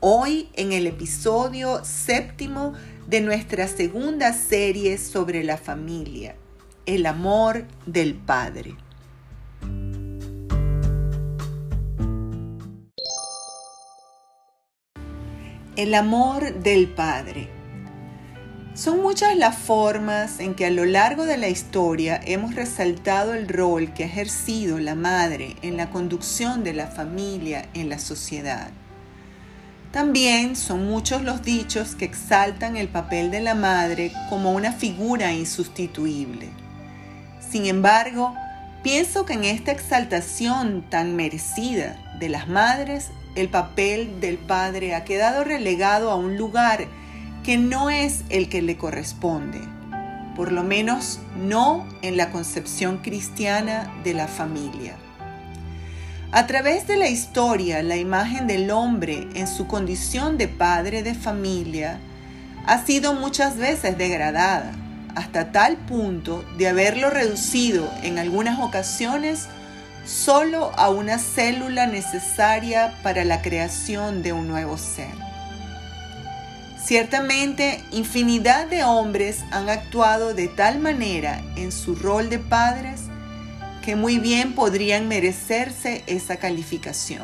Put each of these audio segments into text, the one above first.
Hoy en el episodio séptimo de nuestra segunda serie sobre la familia, el amor del Padre. El amor del Padre. Son muchas las formas en que a lo largo de la historia hemos resaltado el rol que ha ejercido la madre en la conducción de la familia en la sociedad. También son muchos los dichos que exaltan el papel de la madre como una figura insustituible. Sin embargo, pienso que en esta exaltación tan merecida de las madres, el papel del padre ha quedado relegado a un lugar que no es el que le corresponde, por lo menos no en la concepción cristiana de la familia. A través de la historia, la imagen del hombre en su condición de padre de familia ha sido muchas veces degradada, hasta tal punto de haberlo reducido en algunas ocasiones solo a una célula necesaria para la creación de un nuevo ser. Ciertamente, infinidad de hombres han actuado de tal manera en su rol de padres que muy bien podrían merecerse esa calificación.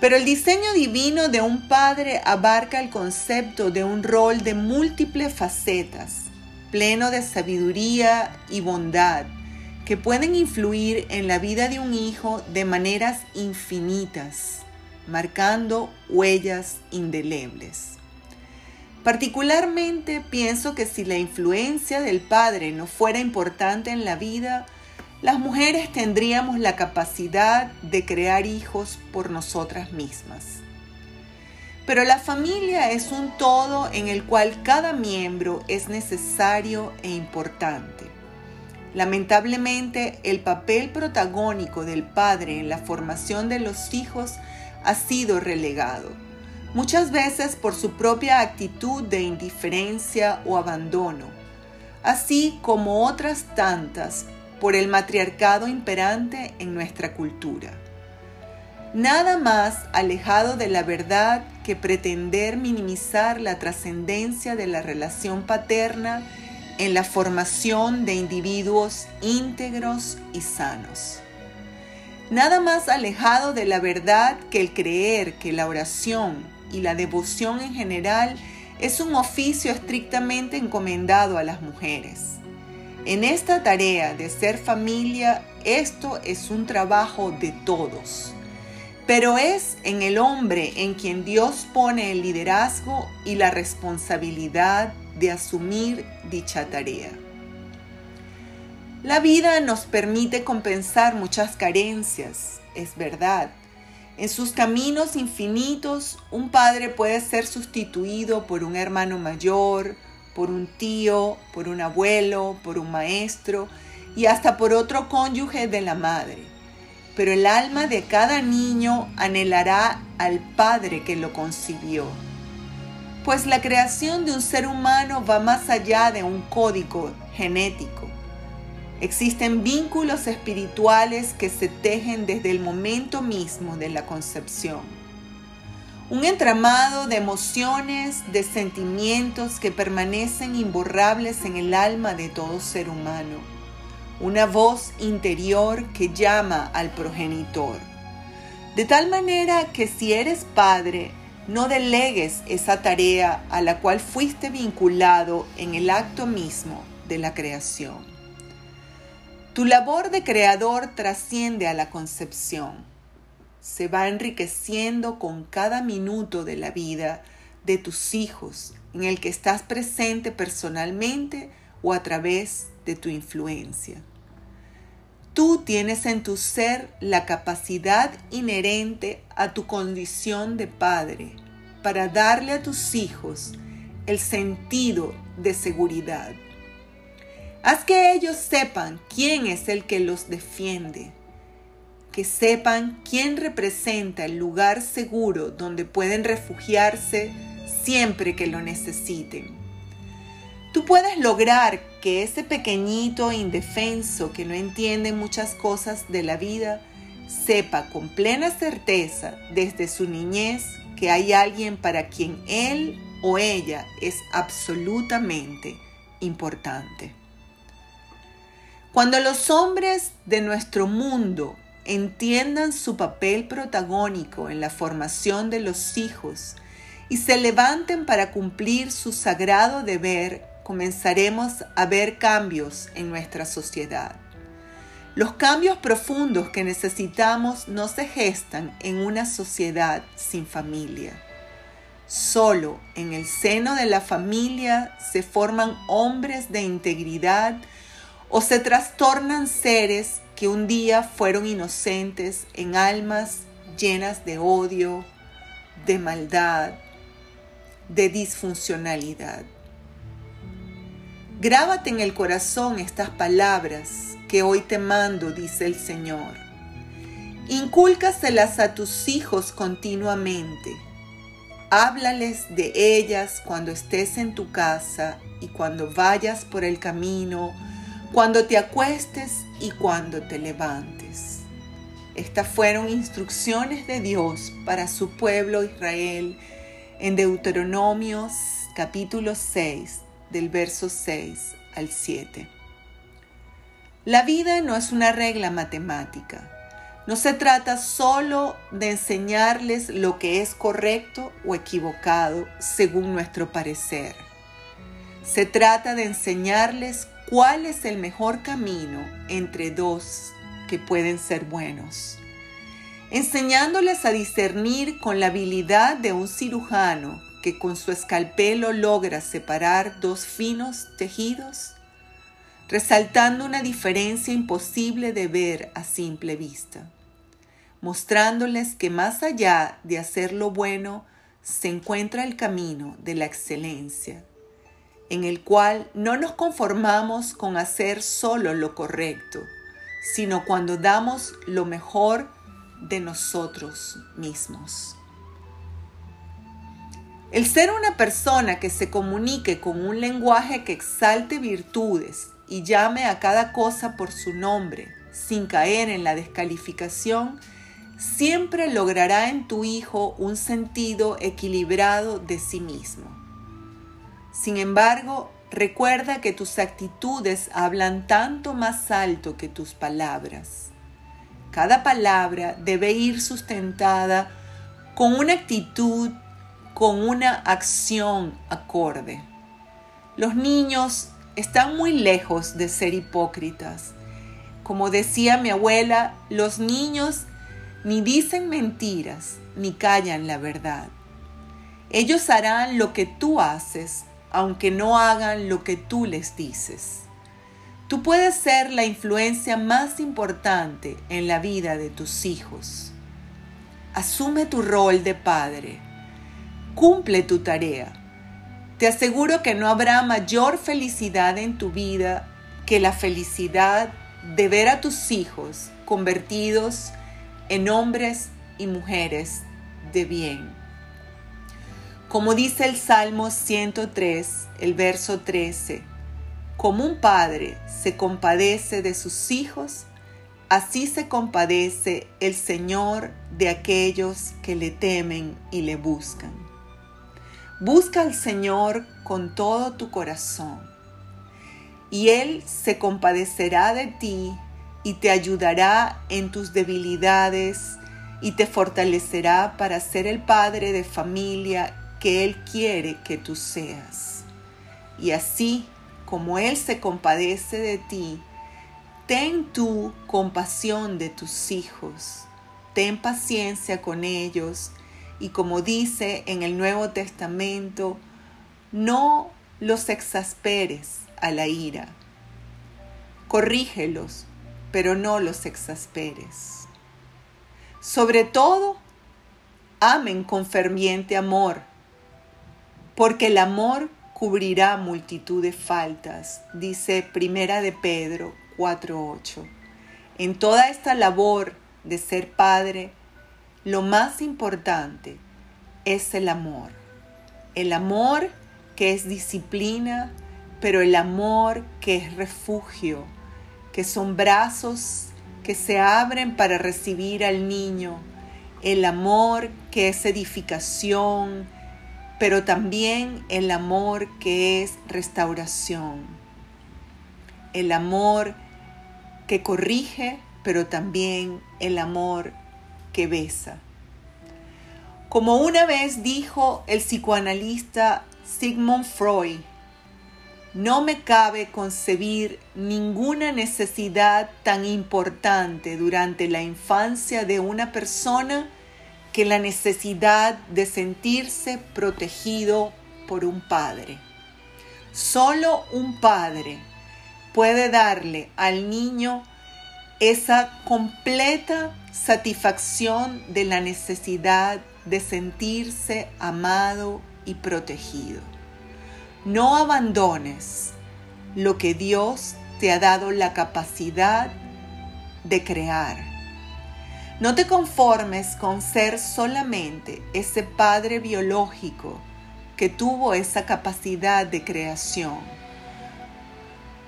Pero el diseño divino de un padre abarca el concepto de un rol de múltiples facetas, pleno de sabiduría y bondad, que pueden influir en la vida de un hijo de maneras infinitas, marcando huellas indelebles. Particularmente pienso que si la influencia del padre no fuera importante en la vida, las mujeres tendríamos la capacidad de crear hijos por nosotras mismas. Pero la familia es un todo en el cual cada miembro es necesario e importante. Lamentablemente, el papel protagónico del padre en la formación de los hijos ha sido relegado muchas veces por su propia actitud de indiferencia o abandono, así como otras tantas por el matriarcado imperante en nuestra cultura. Nada más alejado de la verdad que pretender minimizar la trascendencia de la relación paterna en la formación de individuos íntegros y sanos. Nada más alejado de la verdad que el creer que la oración y la devoción en general es un oficio estrictamente encomendado a las mujeres. En esta tarea de ser familia, esto es un trabajo de todos, pero es en el hombre en quien Dios pone el liderazgo y la responsabilidad de asumir dicha tarea. La vida nos permite compensar muchas carencias, es verdad, en sus caminos infinitos, un padre puede ser sustituido por un hermano mayor, por un tío, por un abuelo, por un maestro y hasta por otro cónyuge de la madre. Pero el alma de cada niño anhelará al padre que lo concibió. Pues la creación de un ser humano va más allá de un código genético Existen vínculos espirituales que se tejen desde el momento mismo de la concepción. Un entramado de emociones, de sentimientos que permanecen imborrables en el alma de todo ser humano. Una voz interior que llama al progenitor. De tal manera que si eres padre, no delegues esa tarea a la cual fuiste vinculado en el acto mismo de la creación. Tu labor de creador trasciende a la concepción. Se va enriqueciendo con cada minuto de la vida de tus hijos en el que estás presente personalmente o a través de tu influencia. tú tienes en tu ser la capacidad inherente a tu condición de padre para darle a tus hijos el sentido de seguridad. Haz que ellos sepan quién es el que los defiende, que sepan quién representa el lugar seguro donde pueden refugiarse siempre que lo necesiten. Tú puedes lograr que ese pequeñito indefenso que no entiende muchas cosas de la vida sepa con plena certeza desde su niñez que hay alguien para quien él o ella es absolutamente importante. Cuando los hombres de nuestro mundo entiendan su papel protagónico en la formación de los hijos y se levanten para cumplir su sagrado deber comenzaremos a ver cambios en nuestra sociedad. Los cambios profundos que necesitamos no se gestan en una sociedad sin familia. Solo en el seno de la familia se forman hombres de integridad o se trastornan seres que un día fueron inocentes en almas llenas de odio, de maldad, de disfuncionalidad. Grábate en el corazón estas palabras que hoy te mando, dice el Señor. Incúlcaselas a tus hijos continuamente. Háblales de ellas cuando estés en tu casa y cuando vayas por el camino, cuando te acuestes y cuando te levantes. Estas fueron instrucciones de Dios para su pueblo Israel en Deuteronomios capítulo 6 del verso 6 al 7. La vida no es una regla matemática. No se trata solo de enseñarles lo que es correcto o equivocado según nuestro parecer. Se trata de enseñarles cuál es el mejor camino entre dos que pueden ser buenos. Enseñándoles a discernir con la habilidad de un cirujano que con su escalpelo logra separar dos finos tejidos, resaltando una diferencia imposible de ver a simple vista, mostrándoles que más allá de hacer lo bueno se encuentra el camino de la excelencia, en el cual no nos conformamos con hacer solo lo correcto, sino cuando damos lo mejor de nosotros mismos. El ser una persona que se comunique con un lenguaje que exalte virtudes y llame a cada cosa por su nombre, sin caer en la descalificación, siempre logrará en tu hijo un sentido equilibrado de sí mismo. Sin embargo, recuerda que tus actitudes hablan tanto más alto que tus palabras. Cada palabra debe ir sustentada con una actitud con una acción acorde. Los niños están muy lejos de ser hipócritas. Como decía mi abuela, los niños ni dicen mentiras ni callan la verdad. Ellos harán lo que tú haces, aunque no hagan lo que tú les dices. Tú puedes ser la influencia más importante en la vida de tus hijos. Asume tu rol de padre Cumple tu tarea. Te aseguro que no habrá mayor felicidad en tu vida que la felicidad de ver a tus hijos convertidos en hombres y mujeres de bien. Como dice el Salmo 103, el verso 13, como un padre se compadece de sus hijos, así se compadece el Señor de aquellos que le temen y le buscan. Busca al Señor con todo tu corazón y Él se compadecerá de ti y te ayudará en tus debilidades y te fortalecerá para ser el padre de familia que Él quiere que tú seas. Y así como Él se compadece de ti, ten tú compasión de tus hijos, ten paciencia con ellos y como dice en el Nuevo Testamento, no los exasperes a la ira. Corrígelos, pero no los exasperes. Sobre todo, amen con ferviente amor, porque el amor cubrirá multitud de faltas, dice Primera de Pedro 4.8. En toda esta labor de ser padre, lo más importante es el amor. El amor que es disciplina, pero el amor que es refugio, que son brazos que se abren para recibir al niño, el amor que es edificación, pero también el amor que es restauración, el amor que corrige, pero también el amor que besa. Como una vez dijo el psicoanalista Sigmund Freud, no me cabe concebir ninguna necesidad tan importante durante la infancia de una persona que la necesidad de sentirse protegido por un padre. Solo un padre puede darle al niño esa completa satisfacción de la necesidad de sentirse amado y protegido. No abandones lo que Dios te ha dado la capacidad de crear. No te conformes con ser solamente ese padre biológico que tuvo esa capacidad de creación.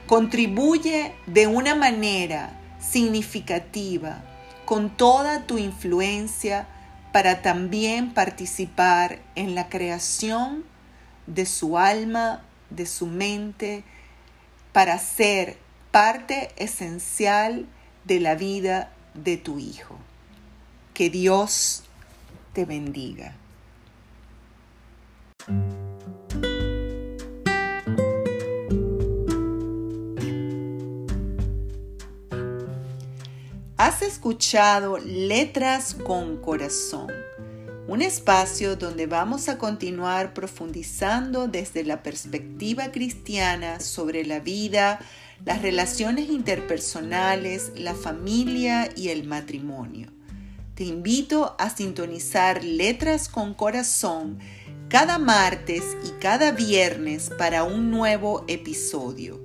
Contribuye de una manera significativa con toda tu influencia para también participar en la creación de su alma, de su mente, para ser parte esencial de la vida de tu hijo. Que Dios te bendiga. Has escuchado Letras con Corazón un espacio donde vamos a continuar profundizando desde la perspectiva cristiana sobre la vida, las relaciones interpersonales, la familia y el matrimonio. Te invito a sintonizar Letras con Corazón cada martes y cada viernes para un nuevo episodio.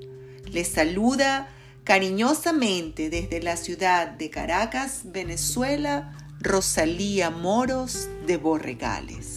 Les saluda cariñosamente desde la ciudad de Caracas, Venezuela, Rosalía Moros de Borregales.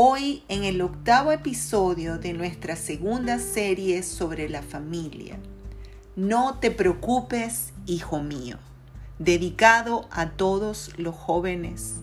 Hoy en el octavo episodio de nuestra segunda serie sobre la familia. No te preocupes, hijo mío dedicado a todos los jóvenes